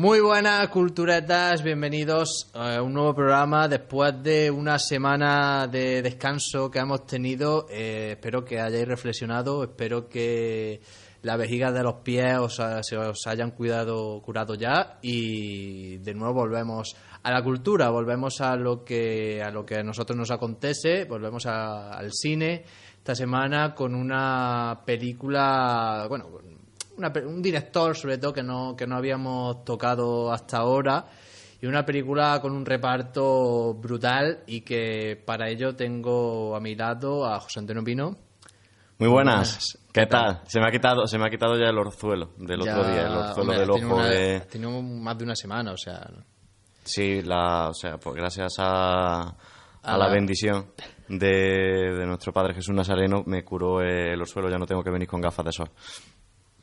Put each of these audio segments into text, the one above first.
Muy buenas culturetas, bienvenidos a un nuevo programa después de una semana de descanso que hemos tenido. Eh, espero que hayáis reflexionado, espero que la vejiga de los pies os, se os hayan cuidado, curado ya y de nuevo volvemos a la cultura, volvemos a lo que a lo que a nosotros nos acontece, volvemos al cine esta semana con una película, bueno, un director sobre todo que no, que no habíamos tocado hasta ahora y una película con un reparto brutal y que para ello tengo a mi lado a José Antonio Pino. Muy buenas. ¿Qué, tal? Se me ha quitado, se me ha quitado ya el orzuelo del otro día, el orzuelo del ojo de. Tenido más de una semana, o sea. Sí, la, o sea, pues gracias a, a, la, bendición de, de, nuestro Padre Jesús Nazareno me curó el orzuelo, ya no tengo que venir con gafas de sol.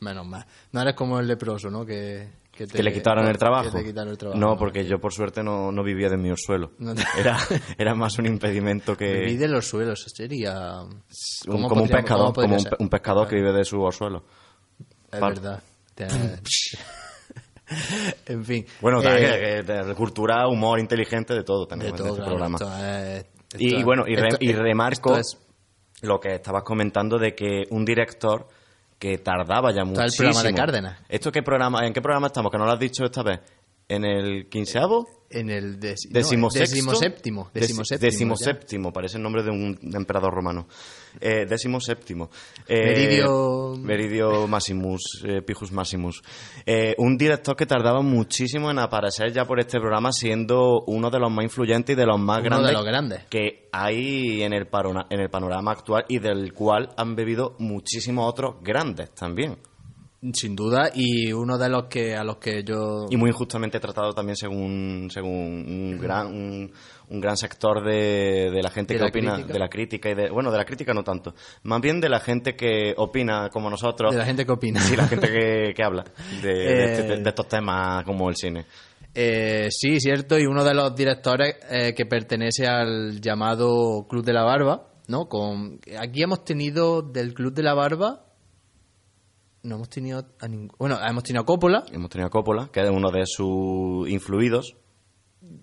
Menos mal. No eres como el leproso, ¿no? Que, que, te, le quitaron el trabajo. No, porque yo por suerte no, no vivía de mi orzuelo. era, era más un impedimento que... Vivir de los suelos, sería... como un pescador, como un, pescador que vive de su orzuelo. Es verdad. en fin. Bueno, eh, de, cultura, humor inteligente, de todo tenemos en este programa. y, bueno, y, y remarco lo que estabas comentando de que un director que tardaba ya muchísimo. el programa de Cárdenas. ¿Esto qué programa, ¿En qué programa estamos? Que no lo has dicho esta vez. ¿En el quinceavo? En el decimoséptimo. Decimoséptimo. parece el nombre de un emperador romano. Eh, decimoséptimo. Eh, Meridio... Meridio Maximus, eh, Pijus Maximus. Eh, un director que tardaba muchísimo en aparecer ya por este programa, siendo uno de los más influyentes y de los más grandes, de los grandes que hay en el, en el panorama actual y del cual han bebido muchísimos otros grandes también. Sin duda, y uno de los que a los que yo... Y muy injustamente tratado también según, según un gran, un, gran sector de, de la gente que opina, de la crítica y de... Bueno, de la crítica no tanto, más bien de la gente que opina como nosotros. De la gente que opina. Sí, la gente que, que habla de, este, eh, estos temas como el cine. Eh, sí, cierto, y uno de los directores eh, que pertenece al llamado Club de la Barba, ¿no? Con, aquí hemos tenido del Club de la Barba no hemos tenido a Bueno, hemos tenido a Coppola. Hemos tenido a Coppola, que es uno de sus influidos.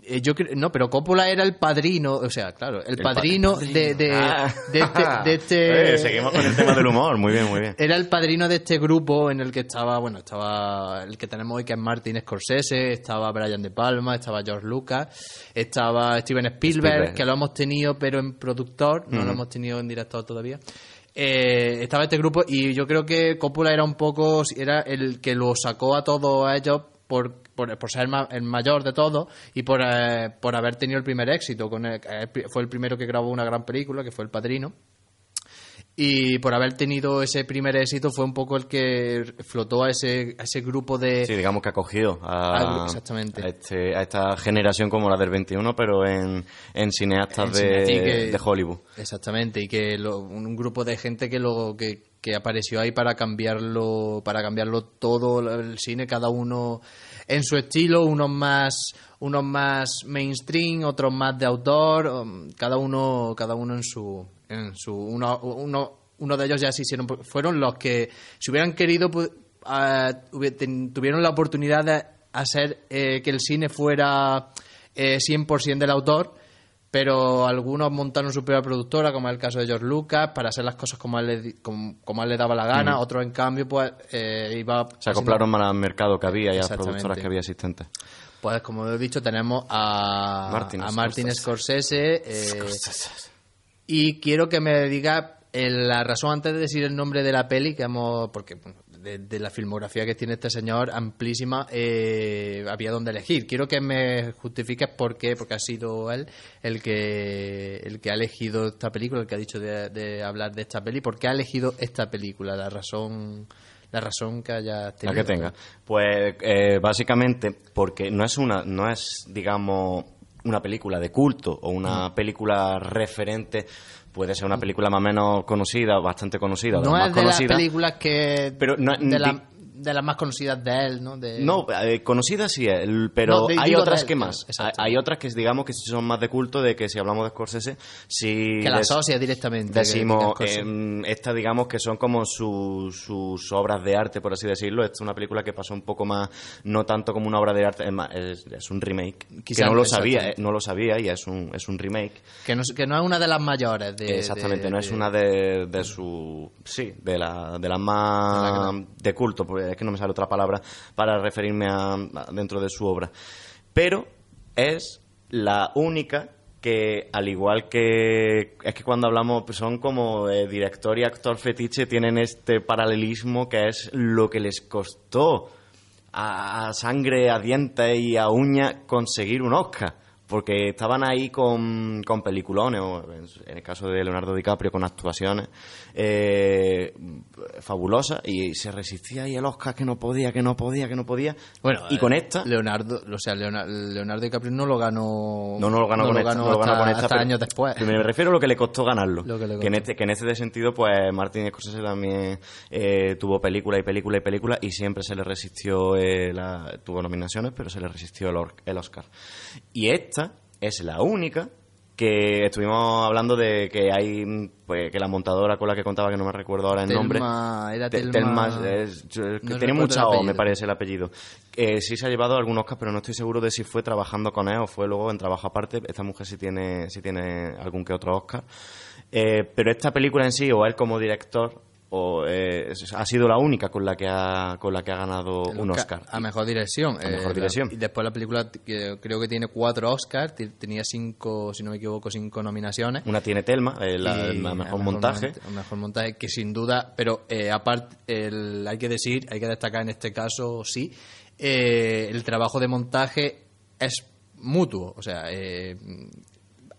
Eh, yo no, pero Coppola era el padrino, o sea, claro, el, padrino, De, de, ah. este, este eh, seguimos con el tema del humor, muy bien, muy bien. Era el padrino de este grupo en el que estaba, bueno, estaba el que tenemos hoy que es Martin Scorsese, estaba Brian De Palma, estaba George Lucas, estaba Steven Spielberg, que lo hemos tenido pero en productor, no lo hemos tenido en director todavía. Eh, estaba este grupo y yo creo que Coppola era un poco, era el que lo sacó a todos ellos por, por, ser el mayor de todos y por, eh, por haber tenido el primer éxito. Con fue el primero que grabó una gran película, que fue El Padrino. Y por haber tenido ese primer éxito fue un poco el que flotó a ese, a ese grupo de... Sí, digamos que acogió a, exactamente. a, este, a esta generación como la del 21, pero en, en cineastas de, de, Hollywood. Exactamente, y que un grupo de gente que, lo, que, que apareció ahí para cambiarlo, para cambiarlo todo el cine, cada uno en su estilo, unos más unos más mainstream, otros más de autor, um, cada uno cada uno en su en su uno, uno, uno de ellos ya se hicieron fueron los que si hubieran querido tuvieron la oportunidad de hacer eh, que el cine fuera eh, 100% del autor pero algunos montaron su propia productora, como es el caso de George Lucas, para hacer las cosas como a él le, como, le daba la gana. Otros, en cambio, pues eh, iba... Se acoplaron más al mercado que había y a las productoras que había existentes. Pues, como he dicho, tenemos a Martin, a Martin Scorsese. Eh, y quiero que me diga eh, la razón antes de decir el nombre de la peli que hemos porque de, la filmografía que tiene este señor amplísima eh, había donde elegir quiero que me justifiques por qué porque ha sido él el que el que ha elegido esta película el que ha dicho de, hablar de esta peli por qué ha elegido esta película la razón la razón que haya tenido. La que tenga. Pues eh, básicamente porque no es una, no es digamos una película de culto o una mm. película referente puede ser una película más o menos conocida, bastante conocida, no es de las películas que pero no, de las más conocidas de él, ¿no? De... No, eh, conocidas sí, pero hay otras que más. Hay, otras que digamos que son más de culto, de que si hablamos de Scorsese, si... Que la asocia directamente. Decimos, eh, estas digamos que son como sus obras de arte, por así decirlo. Esta es una película que pasó un poco más, no tanto como una obra de arte, es, es, un remake. que no lo sabía, no lo sabía y es un, es un remake. Que no, que no es una de las mayores. De, Exactamente, no es una de, de su... Sí, de, la, de las más de, culto, porque es que no me sale otra palabra para referirme a, dentro de su obra. Pero es la única que al igual que es que cuando hablamos pues son como director y actor fetiche tienen este paralelismo que es lo que les costó a sangre, a dientes y a uña conseguir un Oscar porque estaban ahí con, con peliculones, o en el caso de Leonardo DiCaprio con actuaciones eh, fabulosas, y se resistía ahí el Oscar que no podía, que no podía, que no podía. Bueno, y con eh, esta... Leonardo, o sea, Leonardo, DiCaprio no lo ganó... No, no lo ganó, con, esta, no lo ganó con esta, años después. Me refiero a lo que le costó ganarlo. que, en este, que en este sentido, pues Martin Scorsese también eh, tuvo película y película y película, y siempre se le resistió, la, tuvo nominaciones, pero se le resistió el, el Oscar. Y esta es la única que estuvimos hablando de que hay pues que la montadora con la que contaba que no me recuerdo ahora el nombre. era Telma, tiene mucha O me parece el apellido. Eh, sí se ha llevado algún Oscar pero no estoy seguro de si fue trabajando con él o fue luego en trabajo aparte. Esta mujer sí tiene sí tiene algún que otro Oscar. Eh, pero esta película en sí o él como director o eh, ha sido la única con la que ha con la que ha ganado un Oscar. A mejor dirección a mejor eh, dirección. y después la película creo que tiene cuatro Oscars tenía cinco si no me equivoco cinco nominaciones. Una tiene Telma el, mejor, montaje. el mejor montaje que sin duda pero eh, aparte hay que decir hay que destacar en este caso sí el trabajo de montaje es mutuo o sea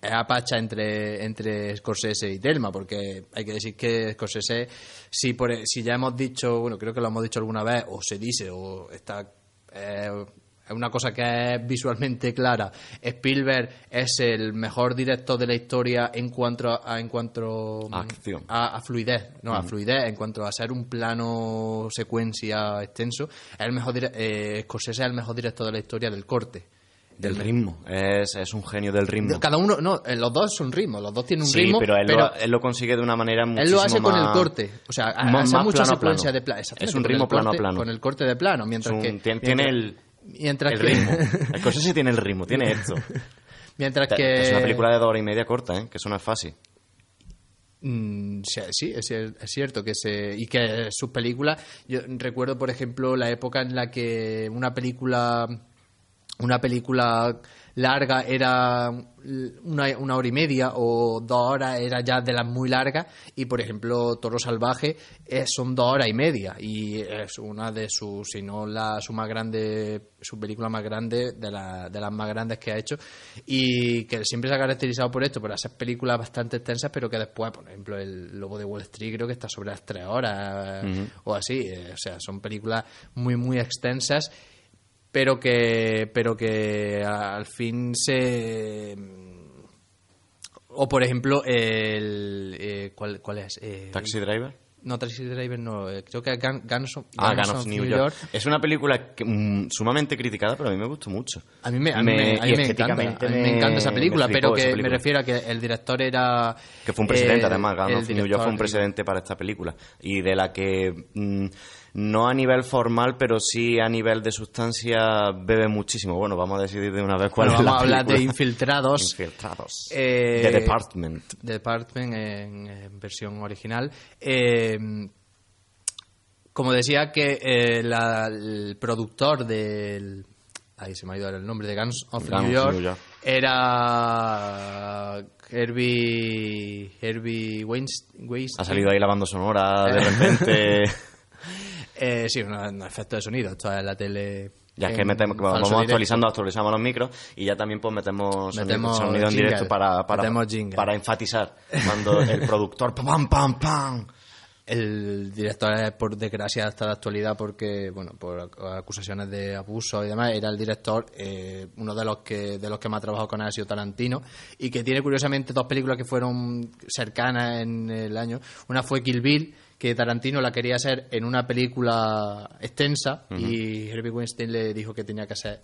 apacha entre, entre Scorsese y Telma, porque hay que decir que Scorsese, si, por, e, si ya hemos dicho, bueno, creo que lo hemos dicho alguna vez, o se dice, o está... Eh, es una cosa que es visualmente clara. Spielberg es el mejor director de la historia en cuanto a, en cuanto Acción. A, fluidez, no, a fluidez, en cuanto a ser un plano secuencia extenso. Es el mejor eh, Scorsese es el mejor director de la historia del corte. Del ritmo, es, es, un genio del ritmo. Cada uno, no, eh, los dos son ritmo, los dos tienen un ritmo. pero, él, lo, él lo consigue de una manera muchísimo Él lo hace con el corte, o sea, hace mucha secuencia de plano. Es un ritmo plano a plano. Con el corte de plano, mientras que... Tiene, el, mientras el que, ritmo. El tiene el ritmo, tiene esto. mientras que... Es una película de dos horas y media corta, ¿eh? que eso no es fácil. Mm, sí, es, es, cierto que se y que sus películas yo recuerdo por ejemplo la época en la que una película una película larga era una, una, hora y media o dos horas era ya de las muy largas y por ejemplo Toro Salvaje son dos horas y media y es una de sus si no la su más grande su película más grande de, la, de las más grandes que ha hecho y que siempre se ha caracterizado por esto por hacer películas bastante extensas pero que después por ejemplo el Lobo de Wall Street creo que está sobre las tres horas o así eh, o sea son películas muy muy extensas pero que, pero que al fin se... O por ejemplo, el... Eh, ¿cuál, ¿cuál, es? Eh, ¿Taxi Driver? No, Taxi Driver no. Eh, creo que Guns, of, ah, New, York. Es una película mm, sumamente criticada, pero a mí me gustó mucho. A mí me, a mí me, encanta. A mí me encanta esa película, pero que me refiero a que el director era... Que fue un presidente, además. Guns of New York fue un presidente para esta película. Y de la que... Mm, no a nivel formal, pero sí a nivel de sustancia bebe muchísimo. Bueno, vamos a decidir de una vez cuál bueno, es vamos a hablar de Infiltrados. Infiltrados. Eh, The Department. Department en, versión original. Eh, como decía que eh, el productor del ahí se me ha ido el nombre de Guns of New, York, era Herbie Herbie Weinstein. Ha salido ahí la banda sonora de repente. Eh, sí, un efecto de sonido. Esto es la tele. Ya es que metemos, vamos actualizando, actualizamos los micros y ya también pues metemos, sonido, en directo para, para, para enfatizar cuando el productor pam pam pam el director por desgracia hasta la actualidad porque bueno por acusaciones de abuso y demás era el director eh, uno de los que de los que más ha trabajado con él ha sido Tarantino y que tiene curiosamente dos películas que fueron cercanas en el año una fue Kill Bill que Tarantino la quería hacer en una película extensa y Herbie Weinstein le dijo que tenía que hacer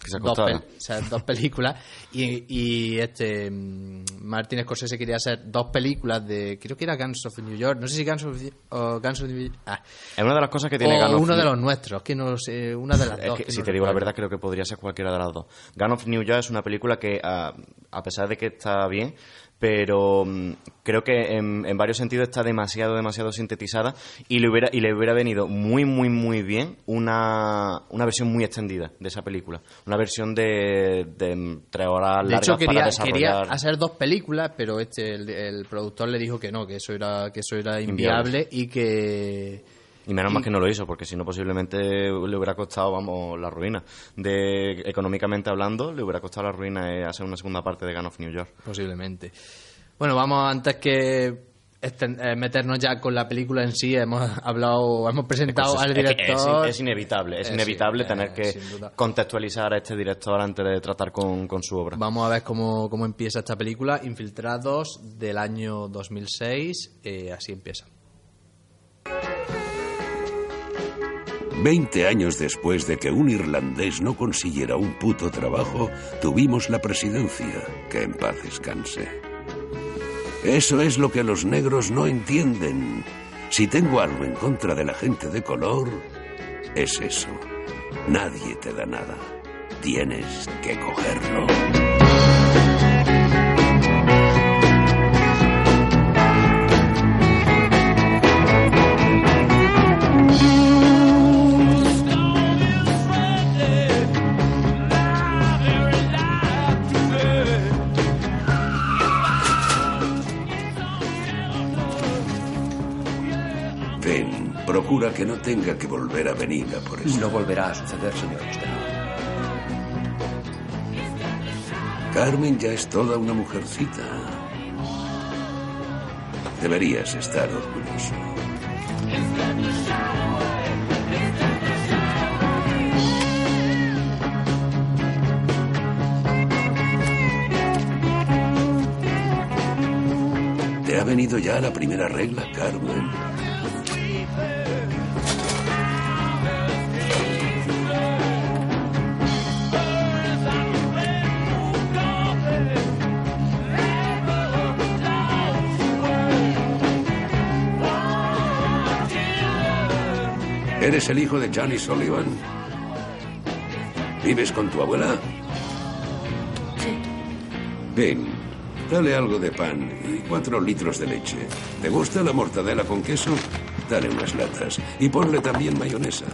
dos, películas. Y, y, este mm, Martin Scorsese quería hacer dos películas de creo que era Guns of New York no sé si Guns of, New York ah. es una de las cosas que tiene o uno de los nuestros que no sé una de las dos si te digo la verdad creo que podría ser cualquiera de las dos. Guns of New York es una película que a, a pesar de que está bien pero mm, creo que en, varios sentidos está demasiado, demasiado sintetizada y le hubiera, y le hubiera venido muy, muy, muy bien una, una versión muy extendida de esa película. Una versión de, de tres horas De hecho, quería, quería hacer dos películas, pero este el, productor le dijo que no, que eso era, que eso era inviable. y que y menos mal que no lo hizo, porque si no posiblemente le hubiera costado, vamos, la ruina. De económicamente hablando, le hubiera costado la ruina eh, hacer una segunda parte de Gun of New York. Posiblemente. Bueno, vamos antes que eh, meternos ya con la película en sí. Hemos hablado, hemos presentado al director. Es, inevitable, es, inevitable tener que contextualizar a este director antes de tratar con, con, su obra. Vamos a ver cómo, cómo empieza esta película. Infiltrados del año 2006. Eh, así empieza. Veinte años después de que un irlandés no consiguiera un puto trabajo, tuvimos la presidencia. Que en paz descanse. Eso es lo que los negros no entienden. Si tengo algo en contra de la gente de color, es eso. Nadie te da nada. Tienes que cogerlo. Procura que no tenga que volver a venir a por eso. No volverá a suceder, señor Costello. Carmen ya es toda una mujercita. Deberías estar orgulloso. ¿Te ha venido ya la primera regla, Carmen? ¿Eres el hijo de Johnny Sullivan? ¿Vives con tu abuela? Sí. Bien, dale algo de pan y cuatro litros de leche. ¿Te gusta la mortadela con queso? Dale unas latas y ponle también mayonesa.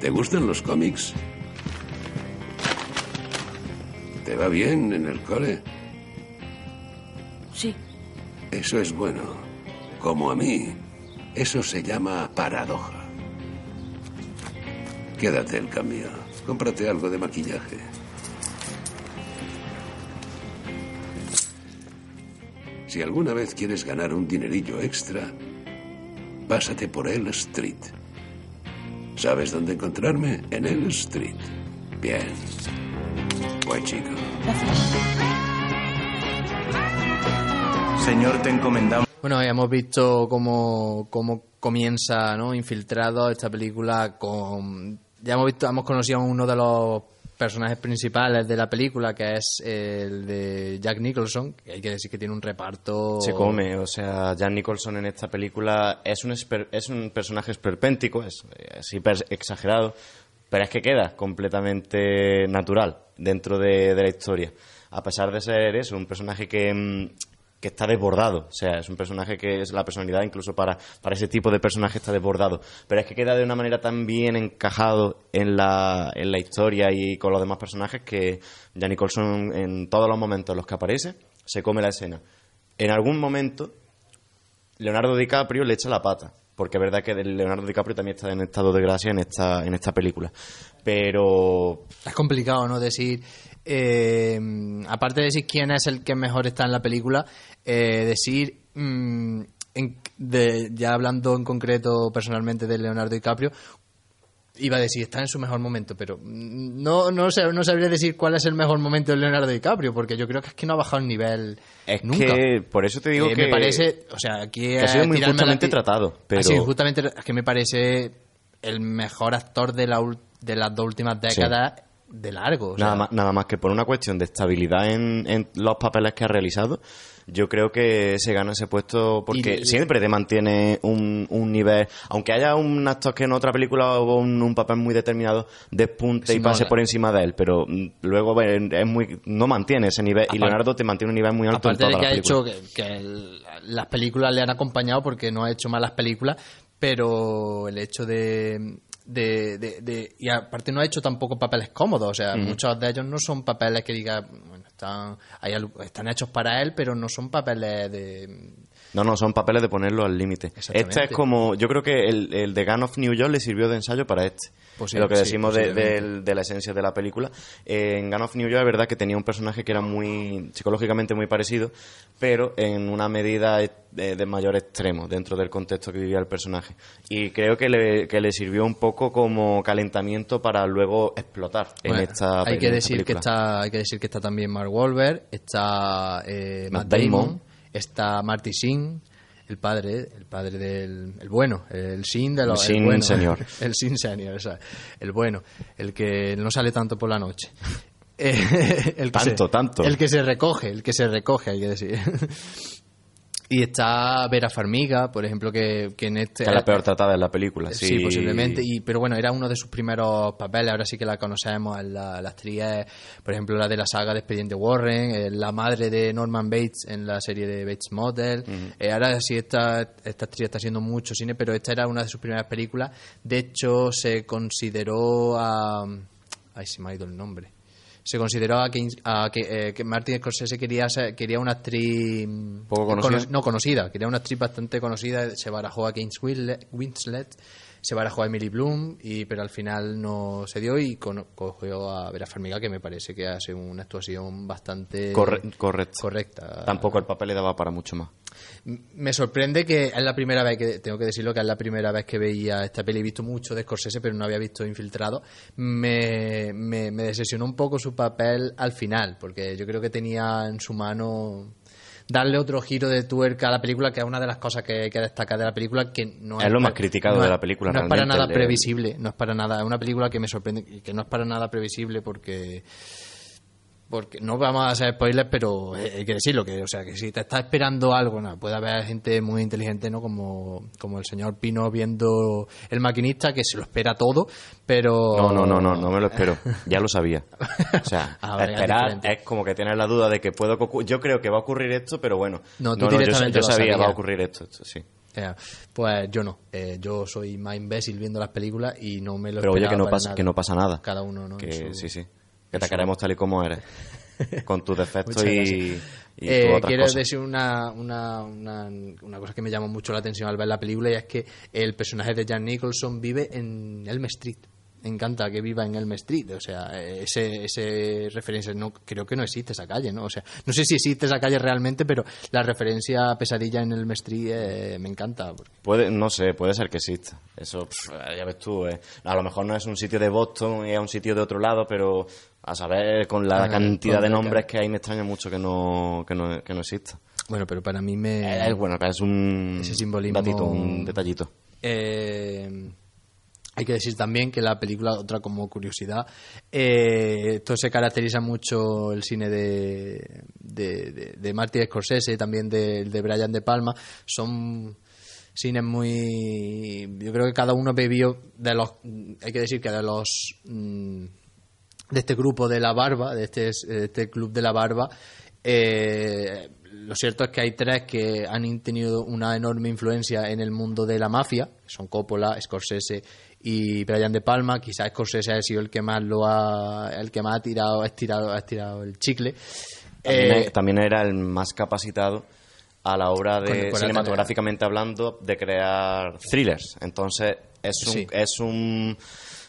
¿Te gustan los cómics? ¿Te va bien en el cole? Sí. Eso es bueno. Como a mí. Eso se llama paradoja. Quédate el cambio. Cómprate algo de maquillaje. Si alguna vez quieres ganar un dinerillo extra, pásate por El Street. ¿Sabes dónde encontrarme? En El Street. Bien. Buen chico. Señor, te encomendamos. Bueno, hemos visto cómo, cómo comienza, ¿no? Infiltrado esta película con ya hemos visto, hemos conocido a uno de los personajes principales de la película, que es el de Jack Nicholson, que hay que decir que tiene un reparto... Se come, o sea, Jack Nicholson en esta película es un, es un personaje esperpéntico, es, es hiper exagerado, pero es que queda completamente natural dentro de, de la historia. A pesar de ser eso, un personaje que mm, que está desbordado. O sea, es un personaje que es la personalidad, incluso para, para ese tipo de personaje está desbordado. Pero es que queda de una manera tan bien encajado en la, en la historia y con los demás personajes que Janny Colson, en todos los momentos en los que aparece, se come la escena. En algún momento, Leonardo DiCaprio le echa la pata. Porque es verdad que Leonardo DiCaprio también está en estado de gracia en esta, en esta película. Pero. Es complicado, ¿no? Decir. Eh, aparte de decir quién es el que mejor está en la película, eh, decir, mm, ya hablando en concreto personalmente de Leonardo DiCaprio, iba a decir, está en su mejor momento, pero no, no, no sabría decir cuál es el mejor momento de Leonardo DiCaprio, porque yo creo que es que no ha bajado el nivel es nunca. que, por eso te digo eh, que... Me parece, o sea, aquí... ha sido muy justamente tratado, pero... Sí, justamente, es que me parece el mejor actor de, la, de las dos últimas décadas de largo. nada, más, nada más que por una cuestión de estabilidad en, en los papeles que ha realizado yo creo que se gana ese puesto porque siempre te mantiene un, un, nivel, aunque haya un actor que en otra película o un, un papel muy determinado despunte y pase por encima de él, pero mm, luego es muy no mantiene ese nivel. Y Leonardo te mantiene un nivel muy alto en toda de que ha hecho que, las películas le han acompañado porque no ha hecho malas películas, pero el hecho de de, de, y aparte no ha hecho tampoco papeles cómodos, o sea, muchos de ellos no son papeles que diga, están, hay, están hechos para él, pero no son papeles de... No, no, son papeles de ponerlo al límite. Este es como, yo creo que el, el de Gun of New York le sirvió de ensayo para este lo que decimos de, la esencia de la película. en Gun of New York es verdad que tenía un personaje que era muy psicológicamente muy parecido, pero en una medida de, mayor extremo dentro del contexto que vivía el personaje. Y creo que le, que le sirvió un poco como calentamiento para luego explotar en esta hay que decir que está Hay que decir que está también Mark Wahlberg, está eh, Matt, Damon, está Marty Sheen, el padre, el padre del el bueno, el sin de los el, sin bueno, señor. El sin señor, el bueno, el que no sale tanto por la noche. Eh, el tanto, tanto. El que se recoge, el que se recoge, hay que decir. Y está Vera Farmiga, por ejemplo, que, que en este... Que es la peor tratada en la película, sí. Sí, posiblemente. Y, pero bueno, era uno de sus primeros papeles, ahora sí que la conocemos. En la, la actriz, por ejemplo, la de la saga de Expediente Warren, la madre de Norman Bates en la serie de Bates Model. Eh, ahora sí, esta, esta actriz está haciendo mucho cine, pero esta era una de sus primeras películas. De hecho, se consideró a... Ay, se me ha ido el nombre se consideró a que, a que, eh, que, Martin Scorsese quería, quería una actriz ¿Poco conocida? no conocida, quería una actriz bastante conocida, se barajó a Kate Winslet, se barajó a Emily Bloom, y, pero al final no se dio y cogió a Vera Farmiga, que me parece que hace una actuación bastante correcta. Tampoco el papel le daba para mucho más. Me sorprende que es la primera vez que, tengo que decirlo, que es la primera vez que veía esta peli. He visto mucho de Scorsese, pero no había visto Infiltrado. Me, me, me decepcionó un poco su papel al final, porque yo creo que tenía en su mano darle otro giro de tuerca a la película, que es una de las cosas que, que destaca de la película, que no es, lo más criticado de la película. No es para nada previsible, no es para nada, es una película que me sorprende, que no es para nada previsible porque porque no vamos a hacer spoilers, pero hay que decirlo, que, o sea, que si te está esperando algo, no, puede haber gente muy inteligente, ¿no? Como, como el señor Pino viendo el maquinista, que se lo espera todo, pero... No, no, no, no, no me lo espero, ya lo sabía. O sea, ah, esperar es, como que tienes la duda de que puedo... Yo creo que va a ocurrir esto, pero bueno. No, tú directamente yo, sabía, va a ocurrir esto, sí. pues yo no, eh, yo soy más imbécil viendo las películas y no me lo Pero oye, que no, pasa, que no pasa nada. Cada uno, ¿no? Que, sí, sí que te queremos tal y como eres, con tus defectos y, y eh, Quiero decir una, una, una, una, cosa que me llamó mucho la atención al ver la película y es que el personaje de Jan Nicholson vive en Elm Street encanta que viva en Elm Street, o sea, ese, ese referencia, no, creo que no existe esa calle, ¿no? O sea, no sé si existe esa calle realmente, pero la referencia a Pesadilla en Elm Street eh, me encanta. Puede, no sé, puede ser que exista, eso ya ves tú, eh. a lo mejor no es un sitio de Boston y es un sitio de otro lado, pero a saber, con la ah, cantidad de nombres que hay, me extraña mucho que no, que no, que no exista. Bueno, pero para mí me... Es, bueno, es un... Ese simbolismo... Datito, un detallito. Eh hay que decir también que la película, otra como curiosidad, eh, esto se caracteriza mucho el cine de, de, de, Martin Scorsese y también de, de Brian De Palma. Son cines muy. Yo creo que cada uno bebió de los. Hay que decir que de los. Mm, de este grupo de la barba, de este, de este club de la barba, eh, lo cierto es que hay tres que han tenido una enorme influencia en el mundo de la mafia, que son Coppola, Scorsese y Brian De Palma, quizás Scorsese ha sido el que más lo ha, el que más ha tirado, ha estirado, ha estirado el chicle. También, eh, era el más capacitado a la hora de, cinematográficamente hablando, de crear thrillers. Entonces, es un, es un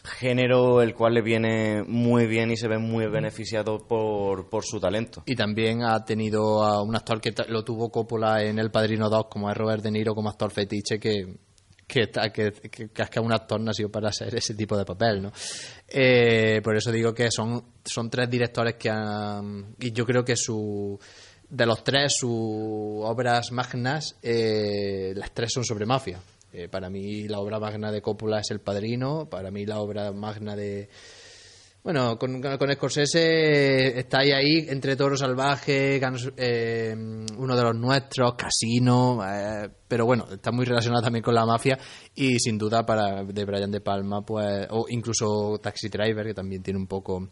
género el cual le viene muy bien y se ve muy beneficiado por, por su talento. Y también ha tenido a un actor que lo tuvo Coppola en El Padrino 2, como es Robert De Niro, como actor fetiche, que que, que, que, que un actor nació para hacer ese tipo de papel, ¿no? Eh, por eso digo que son, son tres directores que han... Y yo creo que su... De los tres, sus obras magnas, eh, las tres son sobre mafia. Eh, para mí la obra magna de Coppola es El Padrino, para mí la obra magna de bueno, con, con Scorsese está ahí, entre Toro Salvaje, eh, uno de los nuestros, Casino, eh, pero bueno, está muy relacionado también con la mafia y sin duda para de Brian De Palma, pues, o incluso Taxi Driver, que también tiene un poco...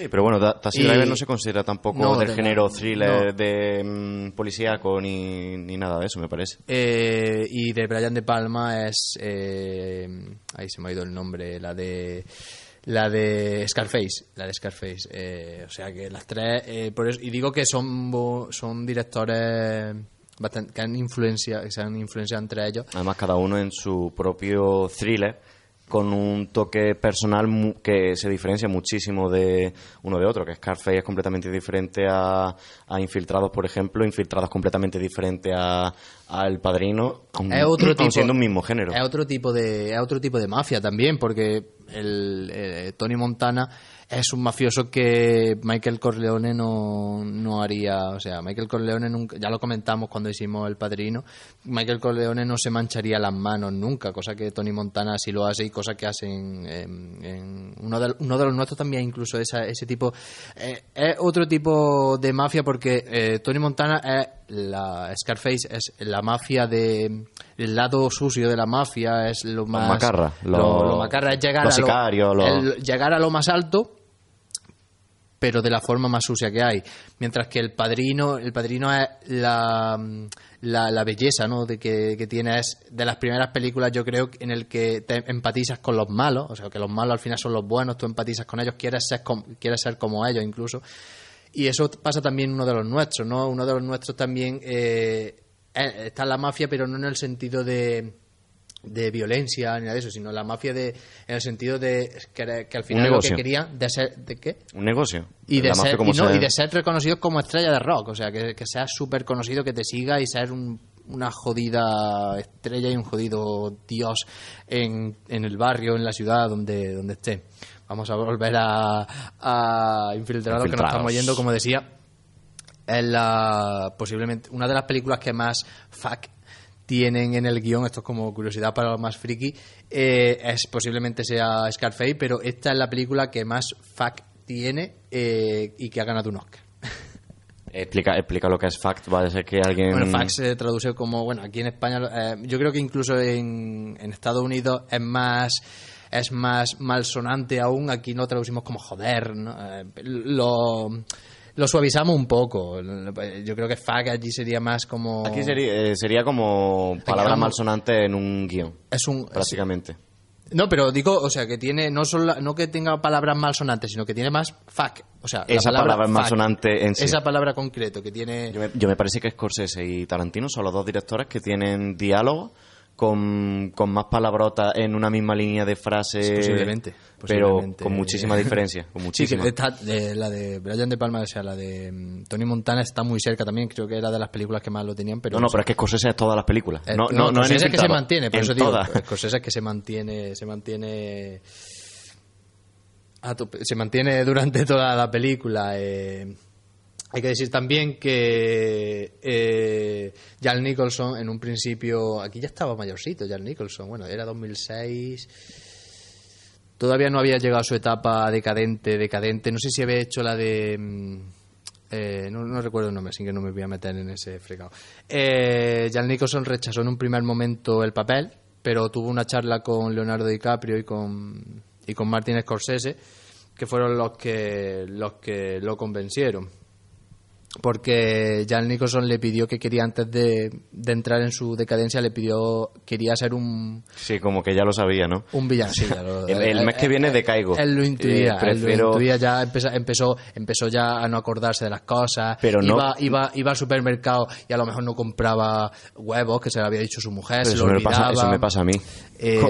Sí, pero bueno, Taxi Driver no se considera tampoco del género thriller de mm, policíaco ni, ni, nada de eso, me parece. Eh, y de Brian De Palma es... ahí se me ha ido el nombre, la de la de Scarface, la de Scarface. Eh, o sea que las tres, eh, por eso, y digo que son, son directores que han influencia, que se han influenciado entre ellos. Además, cada uno en su propio thriller con un toque personal que se diferencia muchísimo de uno de otro, que Scarface es completamente diferente a, Infiltrados, por ejemplo, Infiltrados completamente diferente a, El Padrino, es otro tipo, siendo un mismo género. Es otro tipo de, es otro tipo de mafia también, porque el, eh, Tony Montana es un mafioso que Michael Corleone no, no haría, o sea, Michael Corleone nunca, ya lo comentamos cuando hicimos El Padrino, Michael Corleone no se mancharía las manos nunca, cosa que Tony Montana sí lo hace y cosa que hacen en, uno, de, uno de los nuestros también incluso esa, ese tipo, eh, es otro tipo de mafia porque eh, Tony Montana es la Scarface es la mafia de el lado sucio de la mafia es lo más macarra, lo, macarra es llegar a lo, llegar a lo más alto pero de la forma más sucia que hay. Mientras que el padrino, el padrino es la, la, belleza ¿no? de que, que, tiene, es de las primeras películas, yo creo, en el que te empatizas con los malos, o sea, que los malos al final son los buenos, tú empatizas con ellos, quieres ser, quieres ser como ellos incluso. Y eso pasa también en uno de los nuestros, ¿no? Uno de los nuestros también eh, está la mafia, pero no en el sentido de de violencia ni nada de eso, sino la mafia de en el sentido de que, al final lo que quería de ser de qué un negocio. Y de, ser, y, no, y de ser reconocido como estrella de rock o sea que, que seas súper conocido que te siga y ser una jodida estrella y un jodido dios en, en el barrio en la ciudad donde donde esté. Vamos a volver a, a Infiltrados, que nos estamos yendo como decía. Es la posiblemente una de las películas que más fuck tienen en el guion, esto es como curiosidad para los más friki, eh, es posiblemente sea Scarface, pero esta es la película que más fact tiene eh, y que ha ganado un Oscar. Explica, explica lo que es fact, va a ser que alguien... Bueno, fact se traduce como, bueno, aquí en España, eh, yo creo que incluso en, en Estados Unidos es más es más malsonante aún, aquí no traducimos como joder, ¿no? lo lo suavizamos un poco. Yo creo que fuck allí sería más como. Aquí sería, eh, sería como palabra malsonante en un guion. Es un. Prácticamente. No, pero digo, o sea, que tiene, no solo, no que tenga palabras malsonantes, sino que tiene más fuck. O sea, esa palabra, malsonante en sí. Esa palabra concreto que tiene. Yo me, yo me parece que Scorsese y Tarantino son los dos directores que tienen diálogo con, con más palabrotas en una misma línea de frase. Posiblemente. Pero con muchísima diferencia. Con muchísima. Sí, que la de Brian De Palma, o sea, la de mm, Tony Montana está muy cerca también. Creo que era de las películas que más lo tenían. Pero no, no, pero es que Scorsese es todas las películas. no, no, no, es que se mantiene, por eso digo. Scorsese es que se mantiene. Se mantiene. se mantiene durante toda la película. Eh, hay que decir también que eh, Jan Nicholson en un principio, aquí ya estaba mayorcito Jan Nicholson, bueno, era 2006, todavía no había llegado a su etapa decadente, decadente, no sé si había hecho la de... Mm, eh, no, recuerdo el nombre, así que no me voy a meter en ese fregado. Eh, Jan Nicholson rechazó en un primer momento el papel, pero tuvo una charla con Leonardo DiCaprio y con, y con Martin Scorsese, que fueron los que, los que lo convencieron porque Jan Nicholson le pidió que quería antes de, entrar en su decadencia le pidió quería ser un sí como que ya lo sabía no un villano sí, el, mes que viene decaigo. él lo intuía, él lo intuía ya empezó, empezó ya a no acordarse de las cosas pero no iba, iba, iba al supermercado y a lo mejor no compraba huevos que se lo había dicho su mujer se eso, lo me pasa, eso me pasa a mí. Eh,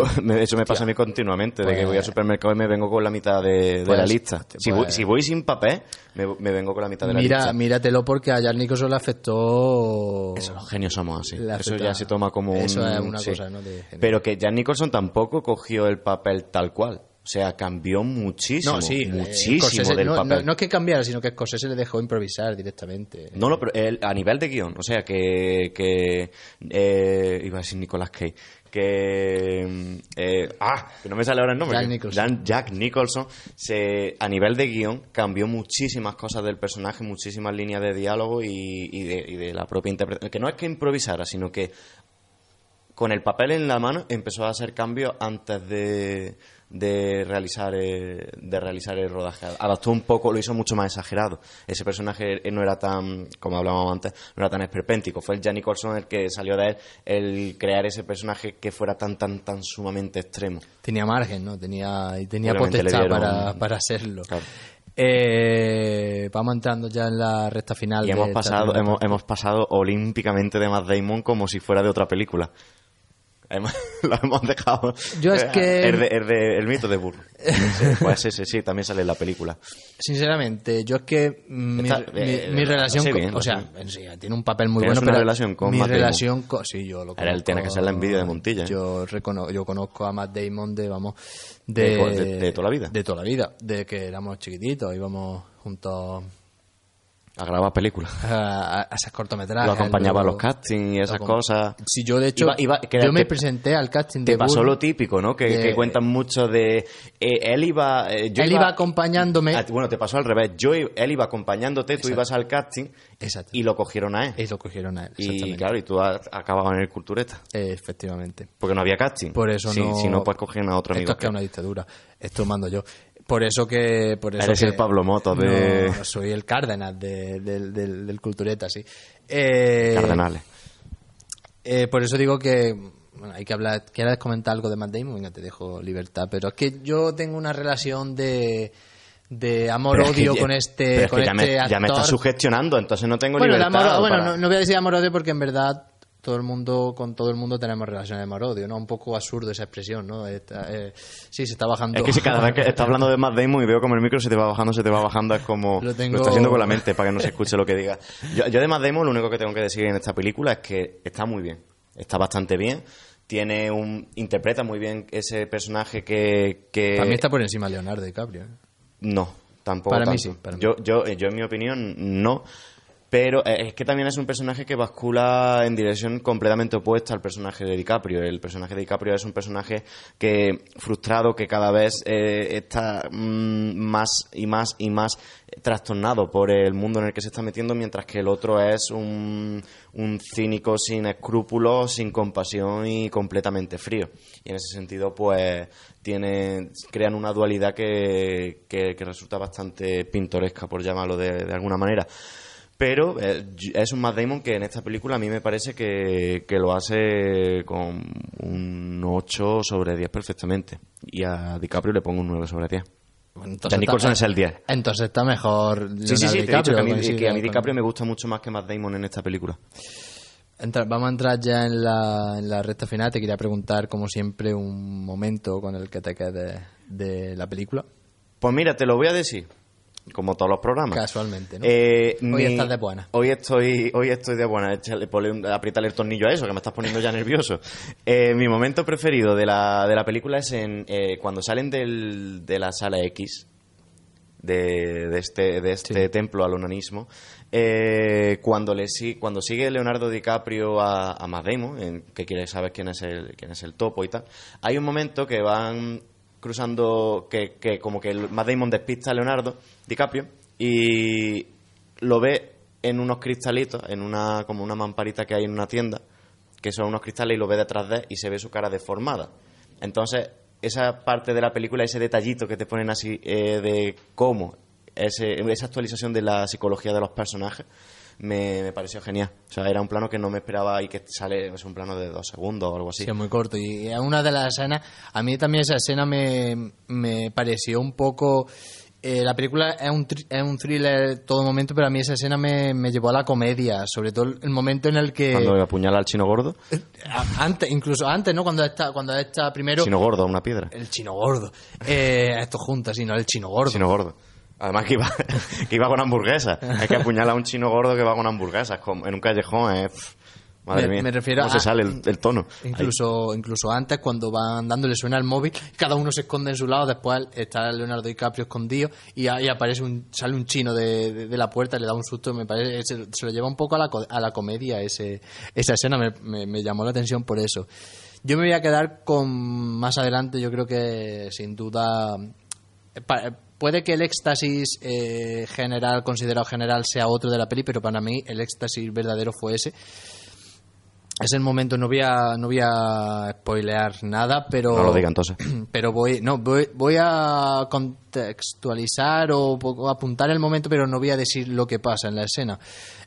eso me pasa a mí continuamente de que voy al pues supermercado y me vengo con la mitad de, la pues, lista. Si, voy, pues si voy sin papel me, vengo con la mitad de la mira, lista. mírate porque a Jack Nicholson le afectó. Eso, los genios somos así. Eso ya se toma como Eso es una cosa, ¿no? Pero que Jack Nicholson tampoco cogió el papel tal cual. O sea, cambió muchísimo, no, sí, muchísimo del papel. No, es que cambiara, sino que se le dejó improvisar directamente. No, no, pero a nivel de guion, o sea, que, que eh, iba a decir Nicolas Cage, que eh, ah, que no me sale ahora el nombre. Jack Nicholson. Jack Nicholson se, a nivel de guion cambió muchísimas cosas del personaje, muchísimas líneas de diálogo y, y, de, y de la propia interpretación. Que no es que improvisara, sino que con el papel en la mano empezó a hacer cambios antes de de realizar eh, de realizar el rodaje. Adaptó un poco, lo hizo mucho más exagerado. Ese personaje no era tan, como hablábamos antes, no era tan esperpéntico. Fue el Janny Colson el que salió de él el crear ese personaje que fuera tan tan tan sumamente extremo. Tenía margen, ¿no? Tenía tenía potestad para, para hacerlo. Eh, vamos entrando ya en la recta final. Y hemos pasado, hemos, hemos pasado olímpicamente de Matt Damon como si fuera de otra película. lo hemos dejado. Yo es que. El, mito de Burro. pues ese, sí, también sale en la película. Sinceramente, yo es que. Mi, eh, relación. con, o sea, tiene un papel muy bueno. una relación con Mi relación con. Sí, yo lo conozco. Él tiene que ser la envidia de Montilla. ¿eh? Yo, yo conozco a Matt Damon de, vamos. De, de, toda la vida. De toda la vida. De que éramos chiquititos, íbamos juntos a grabar películas. A, esas cortometrajes. Lo acompañaba a los castings y esas cosas. Sí, yo de hecho, yo me presenté al casting de Te pasó lo típico, ¿no? Que, cuentan mucho de... Eh, él iba... Eh, él iba, acompañándome... bueno, te pasó al revés. Yo, él iba acompañándote, tú ibas al casting Exacto. y lo cogieron a él. Y lo cogieron a él, Y claro, y tú acababas en el Cultureta. efectivamente. Porque no había casting. Por eso no... Si no, pues cogían a otro amigo. Esto es que es una dictadura. Esto mando yo. Por eso que... Por eso Eres el Pablo Moto de... soy el Cárdenas del, del, Cultureta, sí. Eh, Cardenales. Eh, por eso digo que bueno, hay que hablar. ¿Quieres comentar algo de Matt Damon? Venga, te dejo libertad. Pero es que yo tengo una relación de, de amor-odio con este, con ya, me, este ya me estás sugestionando, entonces no tengo bueno, libertad. bueno, no, voy a decir amor-odio porque en verdad todo el mundo con todo el mundo tenemos relaciones de amor-odio, ¿no? Un poco absurdo esa expresión, ¿no? Eh, sí, se está bajando. Es que si cada vez que estás hablando de Matt Damon y veo como el micro se te va bajando, se te va bajando, es como lo, tengo... está haciendo con la mente para que no se escuche lo que diga. Yo, yo de Matt Damon lo único que tengo que decir en esta película es que está muy bien, está bastante bien. Tiene un interpreta muy bien ese personaje que, que... También está por encima de Leonardo DiCaprio. ¿eh? No, tampoco. Para mí sí. Yo, yo, yo, en mi opinión, no. Pero eh, es que también es un personaje que bascula en dirección completamente opuesta al personaje de DiCaprio. El personaje de DiCaprio es un personaje que frustrado, que cada vez eh, está mm, más y más y más trastornado por el mundo en el que se está metiendo, mientras que el otro es un, un cínico sin escrúpulos, sin compasión y completamente frío. Y en ese sentido, pues tiene, crean una dualidad que, que, resulta bastante pintoresca, por llamarlo de, de alguna manera. Pero eh, es un Matt Damon que en esta película a mí me parece que, lo hace con un 8 sobre 10 perfectamente. Y a DiCaprio le pongo un 9 sobre 10. entonces Nicholson es el 10. Entonces está mejor. Sí, sí, sí, DiCaprio, que, a mí, que a mí DiCaprio me gusta mucho más que Matt Damon en esta película. vamos a entrar ya en la, en la recta final. Te quería preguntar, como siempre, un momento con el que te quedes de la película. Pues mira, te lo voy a decir como todos los programas. Casualmente, ¿no? Eh, hoy estás de buena. Hoy estoy, hoy estoy de buena. apriétale el tornillo a eso, que me estás poniendo ya nervioso. Eh, mi momento preferido de la, de la película es en, eh, cuando salen del, de la sala X, de, de este, de este templo al onanismo, cuando, le, cuando sigue Leonardo DiCaprio a, a Mademo, que quiere saber quién es, el, quién es el topo y tal, hay un momento que van cruzando, que, que como que Matt Damon despista a Leonardo DiCaprio y lo ve en unos cristalitos, en una como una mamparita que hay en una tienda, que son unos cristales y lo ve detrás de él y se ve su cara deformada. Entonces, esa parte de la película, ese detallito que te ponen así eh, de cómo, ese, esa actualización de la psicología de los personajes, me, pareció genial. O sea, era un plano que no me esperaba y que sale, es un plano de dos segundos o algo así. Sí, muy corto. Y una de las escenas, a mí también esa escena me, me pareció un poco... Eh, la película es un, es un thriller todo momento, pero a mí esa escena me, me, llevó a la comedia, sobre todo el momento en el que... Cuando apuñala al chino gordo. Antes, incluso antes, ¿no? Cuando está, cuando está primero... Chino gordo, una piedra. El chino gordo. Eh, esto juntas, sí, no, el chino gordo. Chino gordo. Además que iba, que iba con hamburguesas. Hay que apuñalar a un chino gordo que va con hamburguesas en un callejón. Es... Madre me, mía, me refiero ¿cómo se sale el, tono? Incluso, incluso antes, cuando van dándole suena el móvil, cada uno se esconde en su lado, después está Leonardo DiCaprio escondido y ahí aparece un, sale un chino de, de, la puerta, le da un susto, me parece, se, se, lo lleva un poco a la, a la comedia ese, esa escena, me, me, llamó la atención por eso. Yo me voy a quedar con más adelante, yo creo que sin duda... puede que el éxtasis eh, general, considerado general, sea otro de la peli, pero para mí el éxtasis verdadero fue ese es el momento, no voy a, no voy a spoilear nada, pero... No lo diga entonces. Pero voy, no, voy, voy a contextualizar o, apuntar el momento, pero no voy a decir lo que pasa en la escena.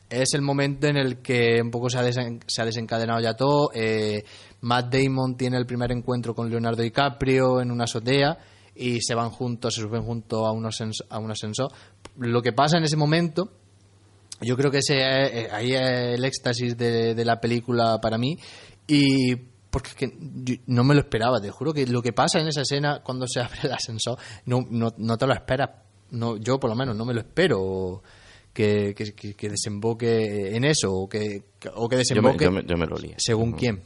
Es el momento en el que un poco se ha, se ha desencadenado ya todo. Eh, Matt Damon tiene el primer encuentro con Leonardo DiCaprio en una azotea y se van juntos, se suben juntos a un, a un ascensor. Lo que pasa en ese momento yo creo que ese eh, ahí es el éxtasis de, la película para mí y porque no me lo esperaba, te juro que lo que pasa en esa escena cuando se abre el ascensor no, no, no te lo esperas, no, yo por lo menos no me lo espero que, que, desemboque en eso o que, o que desemboque yo me, yo me, lo según quién.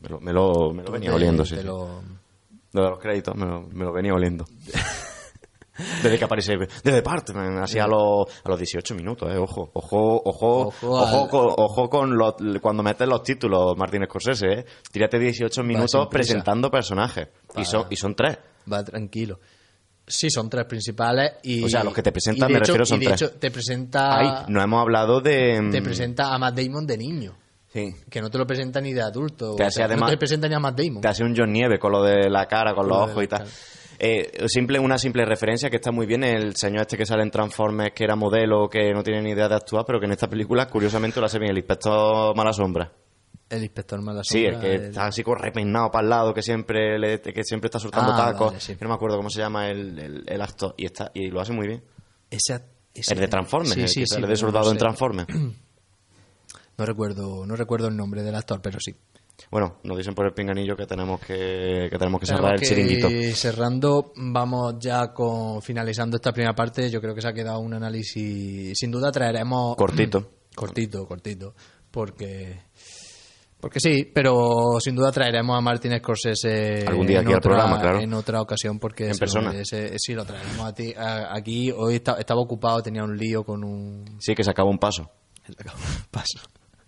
Me lo, me lo, me lo venía oliendo sí, lo... de los créditos me lo, me lo venía oliendo Desde que aparece de Department, así a los, a los 18 minutos, eh, ojo, ojo, ojo, ojo, ojo, con, los, cuando metes los títulos, Martín Scorsese, eh. Tírate 18 minutos presentando personajes. Y son, y son tres. Va tranquilo. Sí, son tres principales y... O sea, los que te presentan, me refiero, son y de Hecho, te presenta... no hemos hablado de... Te presenta a Matt Damon de niño. Sí. Que no te lo presenta ni de adulto. Te hace además, no te presenta ni a Matt Damon. Te hace un John Nieve con lo de la cara, con, los ojos y tal. Eh, simple, una simple referencia que está muy bien, el señor este que sale en Transformers, que era modelo, que no tiene ni idea de actuar, pero que en esta película, curiosamente, lo hace bien, el inspector Mala Sombra. El inspector Mala Sí, el que está así con repeinado para el lado, que siempre le, que siempre está soltando ah, tacos. No me acuerdo cómo se llama el, el, actor. Y está y lo hace muy bien. Ese, el de Transformers, sí, sí, el, de soldado en Transformers. No recuerdo, no recuerdo el nombre del actor, pero sí. Bueno, nos dicen por el pinganillo que tenemos que, que tenemos que cerrar el chiringuito. Cerrando, vamos ya con finalizando esta primera parte. Yo creo que se ha quedado un análisis. Sin duda traeremos. Cortito. cortito, cortito. Porque. Porque sí, pero sin duda traeremos a Martín Scorsese algún día aquí al programa, claro. En otra ocasión, porque en persona. sí, lo traeremos a ti. aquí hoy estaba ocupado, tenía un lío con un. Sí, que se acabó un paso. Se acabó un paso.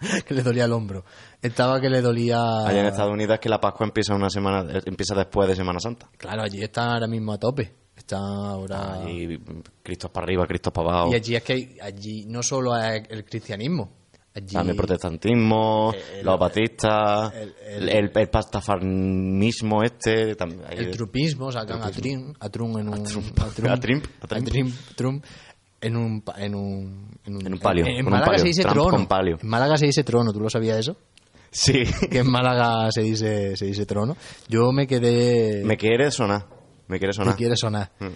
que le dolía el hombro. Estaba que le dolía. Allá en Estados Unidos es que la Pascua empieza una semana, empieza después de Semana Santa. Claro, allí está ahora mismo a tope. Está ahora. Allí Cristo para arriba, Cristo para abajo. Y allí es que allí no solo es el cristianismo. Allí... También el protestantismo, los batistas, el, el, el, pastafarmismo este. También, el trupismo, sacan a Trump, a Trump en un. A Trump. A Trump. A Trump. Trump en un, en un, en un, palio. En, Málaga se dice trono. En Málaga se dice trono, ¿tú lo sabías eso? Sí. Que en Málaga se dice, se dice trono. Yo me quedé. Me quiere sonar. Me quiere sonar. Me quiere sonar. Mm.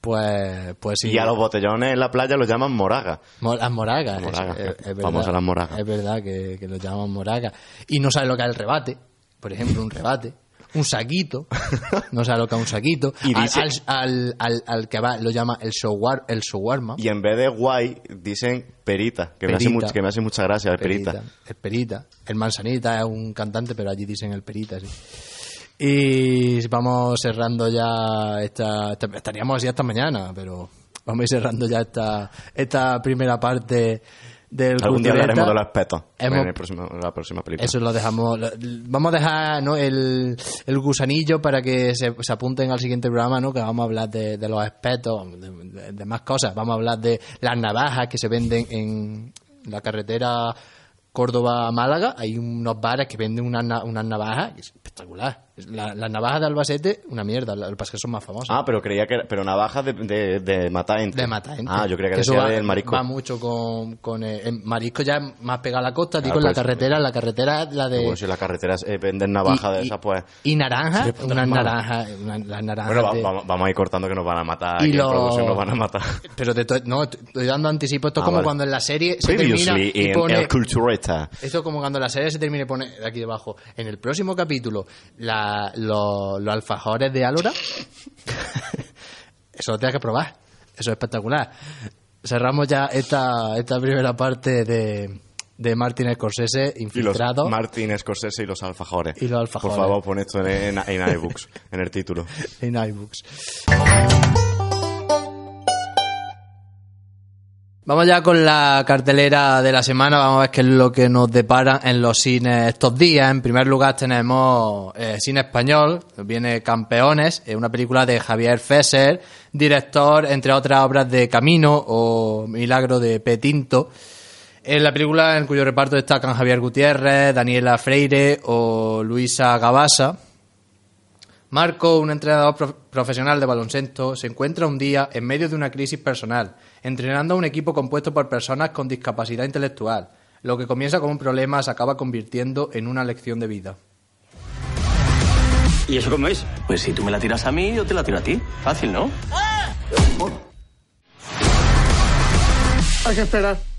Pues, pues sí. Y a los botellones en la playa los llaman moragas. las moragas. Vamos a las moragas. Es verdad que, que los llaman moragas. Y no sabes lo que es el rebate. Por ejemplo, un rebate un saquito, no que es un saquito, y al, al, al, que va lo llama el, showar, el shawarma. Y en vez de guay dicen perita, que, me, hace que me hace mucha gracia, el perita. El perita. El manzanita es un cantante, pero allí dicen el perita, sí. Y vamos cerrando ya esta, estaríamos así hasta mañana, pero vamos a ir cerrando ya esta, esta primera parte del Algún día hablaremos de los aspectos en, la próxima película. Eso lo dejamos. Vamos a dejar ¿no? el, el gusanillo para que se, se, apunten al siguiente programa, ¿no? que vamos a hablar de, de los aspectos, de, más cosas. Vamos a hablar de las navajas que se venden en la carretera Córdoba-Málaga. Hay unos bares que venden unas una navajas espectacular. La, las navajas de Albacete, una mierda. Las que son más famosas. Ah, pero creía que pero navajas de, de, de mataente. De mataente. Ah, yo creía que, decía del marisco. Va mucho con, con el, marisco ya más pegado a la costa, digo, en la pues, carretera, la carretera la de... Bueno, si la carretera eh, venden navajas de esas, pues... Y naranja, unas naranjas, las naranjas Bueno, vamos, a ir cortando que nos van a matar, y lo... en producción nos van a matar. Pero te estoy, no, estoy dando anticipo, esto es ah, como cuando en la serie se termina y pone... El Cultureta. Esto es como cuando en la serie se termina y pone, aquí debajo, en el próximo capítulo, la los, alfajores de Alora. Eso lo tienes que probar. Eso es espectacular. Cerramos ya esta, esta primera parte de, de Martin Scorsese, infiltrado. Martin Scorsese y los alfajores. Y los alfajores. Por favor, pon esto en, en iBooks, en el título. en iBooks. Vamos ya con la cartelera de la semana, vamos a ver qué es lo que nos depara en los cines estos días. En primer lugar tenemos eh, cine español, viene Campeones, una película de Javier Fesser, director, entre otras obras de Camino o Milagro de Petinto. En la película en cuyo reparto destacan Javier Gutiérrez, Daniela Freire o Luisa Gabasa. Marco, un entrenador profesional de baloncesto, se encuentra un día en medio de una crisis personal, entrenando a un equipo compuesto por personas con discapacidad intelectual. Lo que comienza como un problema se acaba convirtiendo en una lección de vida. ¿Y eso cómo es? Pues si tú me la tiras a mí, yo te la tiro a ti. Fácil, ¿no? Hay que esperar.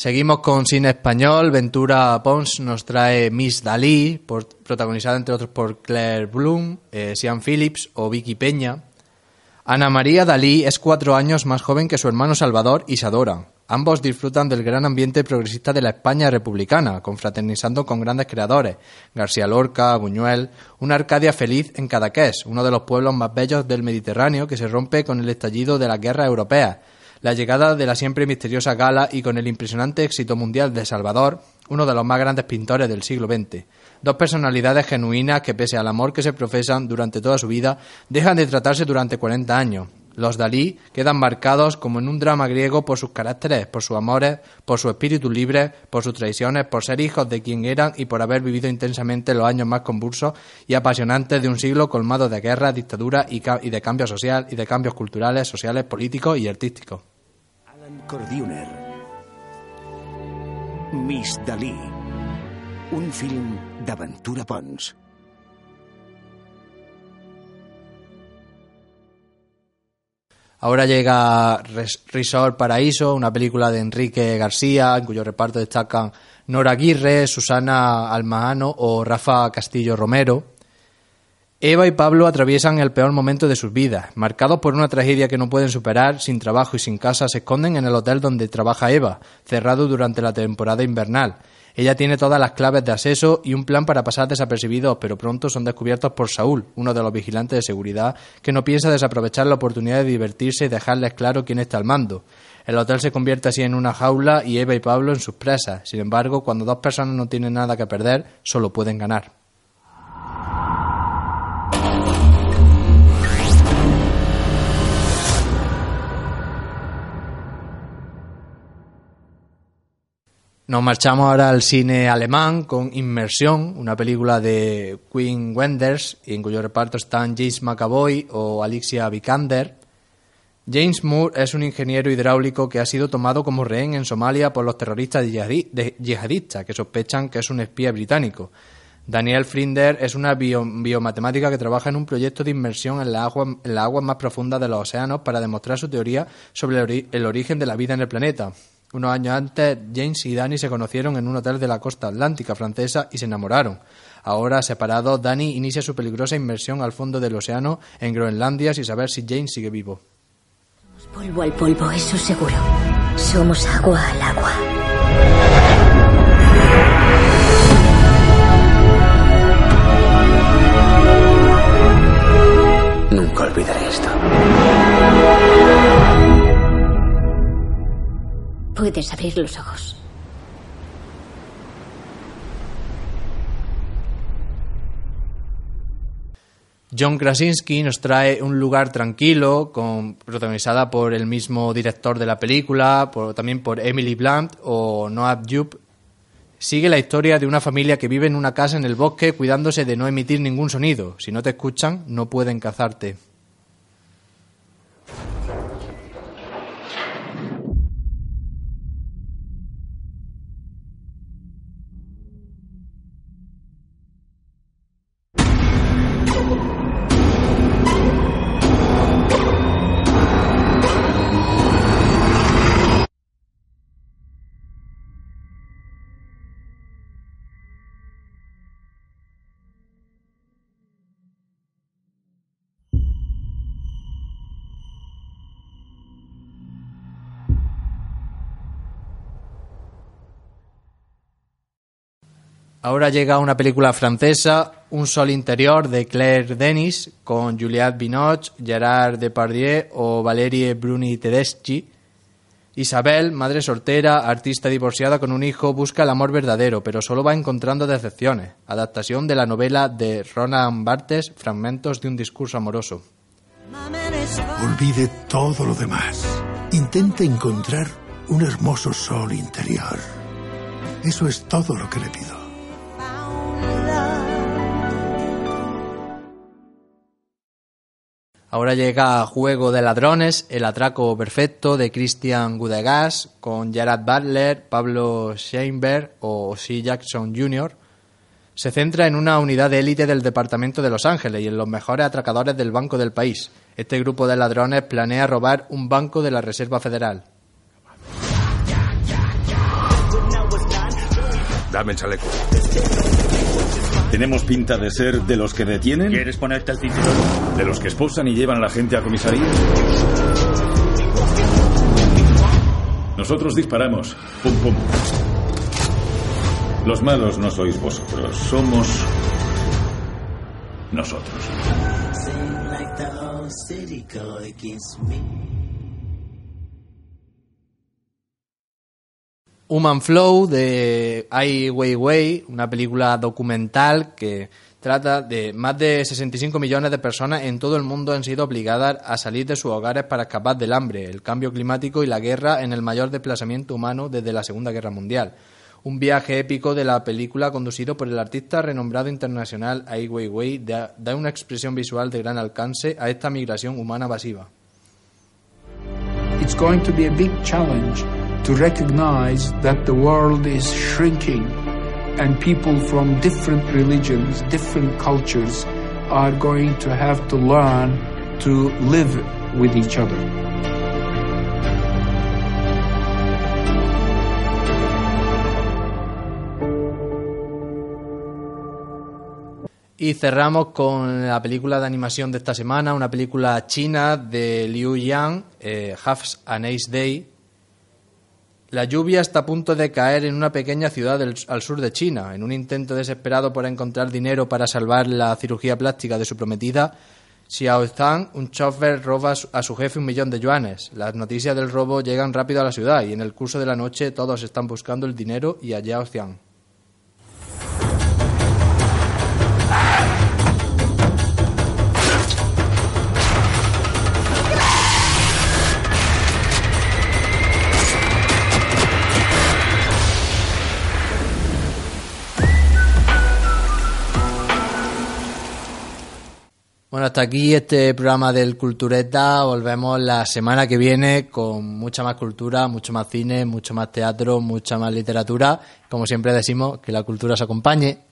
Seguimos con cine español. Ventura Pons nos trae Miss Dalí, protagonizada entre otros por Claire Bloom, eh, Sean Phillips o Vicky Peña. Ana María Dalí es cuatro años más joven que su hermano Salvador y se. Ambos disfrutan del gran ambiente progresista de la España republicana, confraternizando con grandes creadores, García Lorca, Buñuel, una Arcadia feliz en Cadaqués, uno de los pueblos más bellos del Mediterráneo que se rompe con el estallido de la guerra europea la llegada de la siempre misteriosa gala y con el impresionante éxito mundial de Salvador, uno de los más grandes pintores del siglo XX. Dos personalidades genuinas que, pese al amor que se profesan durante toda su vida, dejan de tratarse durante 40 años. Los Dalí quedan marcados como en un drama griego por sus caracteres, por sus amores, por su espíritu libre, por sus traiciones, por ser hijos de quien eran y por haber vivido intensamente los años más convulsos y apasionantes de un siglo colmado de guerra, dictadura y, de cambio social y de cambios culturales, sociales, políticos y artísticos. Miss Dalí. Un film d'aventura Pons. Ahora llega Resort Paraíso, una película de Enrique García, en cuyo reparto destacan Nora Aguirre, Susana Almahano o Rafa Castillo Romero. Eva y Pablo atraviesan el peor momento de sus vidas. Marcados por una tragedia que no pueden superar, sin trabajo y sin casa, se esconden en el hotel donde trabaja Eva, cerrado durante la temporada invernal. Ella tiene todas las claves de acceso y un plan para pasar desapercibidos, pero pronto son descubiertos por Saúl, uno de los vigilantes de seguridad, que no piensa desaprovechar la oportunidad de divertirse y dejarles claro quién está al mando. El hotel se convierte así en una jaula y Eva y Pablo en sus presas. Sin embargo, cuando dos personas no tienen nada que perder, solo pueden ganar. Nos marchamos ahora al cine alemán con Inmersión, una película de Quinn Wenders, en cuyo reparto están James McAvoy o Alicia Vikander. James Moore es un ingeniero hidráulico que ha sido tomado como rehén en Somalia por los terroristas yihadistas que sospechan que es un espía británico. Daniel Frinder es una biomatemática que trabaja en un proyecto de inmersión en las aguas más profundas de los océanos para demostrar su teoría sobre el origen de la vida en el planeta. Unos años antes, James y Danny se conocieron en un hotel de la costa atlántica francesa y se enamoraron. Ahora, separados, Danny inicia su peligrosa inmersión al fondo del océano en Groenlandia sin saber si James sigue vivo. Somos polvo al polvo, eso seguro. Somos agua al agua. Nunca olvidaré esto. Puedes abrir los ojos. John Krasinski nos trae un lugar tranquilo, con, protagonizada por el mismo director de la película, también por Emily Blunt o Noah Jupe. Sigue la historia de una familia que vive en una casa en el bosque cuidándose de no emitir ningún sonido. Si no te escuchan, no pueden cazarte. Ahora llega una película francesa, Un sol interior, de Claire Denis, con Juliette Binoche, Gerard Depardieu o Valerie Bruni Tedeschi. Isabel, madre soltera, artista divorciada con un hijo, busca el amor verdadero, pero solo va encontrando decepciones. Adaptación de la novela de Ronan Barthes, Fragmentos de un discurso amoroso. Olvide todo lo demás. Intente encontrar un hermoso sol interior. Eso es todo lo que le pido. Ahora llega Juego de Ladrones, El Atraco Perfecto de Christian Gudegas con Gerard Butler, Pablo Scheinberg o C. Jackson Jr. Se centra en una unidad de élite del Departamento de Los Ángeles y en los mejores atracadores del banco del país. Este grupo de ladrones planea robar un banco de la Reserva Federal. Dame el chaleco. ¿Tenemos pinta de ser de los que detienen? ¿Quieres ponerte el cinturón? ¿De los que esposan y llevan a la gente a comisaría? Nosotros disparamos. Pum, pum. Los malos no sois vosotros, somos nosotros. Human Flow de Ai Weiwei, una película documental que trata de más de 65 millones de personas en todo el mundo han sido obligadas a salir de sus hogares para escapar del hambre, el cambio climático y la guerra en el mayor desplazamiento humano desde la Segunda Guerra Mundial. Un viaje épico de la película conducido por el artista renombrado internacional Ai Weiwei da, una expresión visual de gran alcance a esta migración humana masiva. It's going to challenge to recognize that the world is shrinking and people from different religions, different cultures are going to have to learn to live with each other. Y cerramos con la película de animación de esta semana, una película china de Liu Yang, eh, Half a Nice Day, la lluvia está a punto de caer en una pequeña ciudad al sur de China. En un intento desesperado por encontrar dinero para salvar la cirugía plástica de su prometida, Xiao Zhang, un chofer, roba a su jefe un millón de yuanes. Las noticias del robo llegan rápido a la ciudad y en el curso de la noche todos están buscando el dinero y a Xiao Zhang. Bueno, hasta aquí este programa del Cultureta. Volvemos la semana que viene con mucha más cultura, mucho más cine, mucho más teatro, mucha más literatura. Como siempre decimos, que la cultura se acompañe.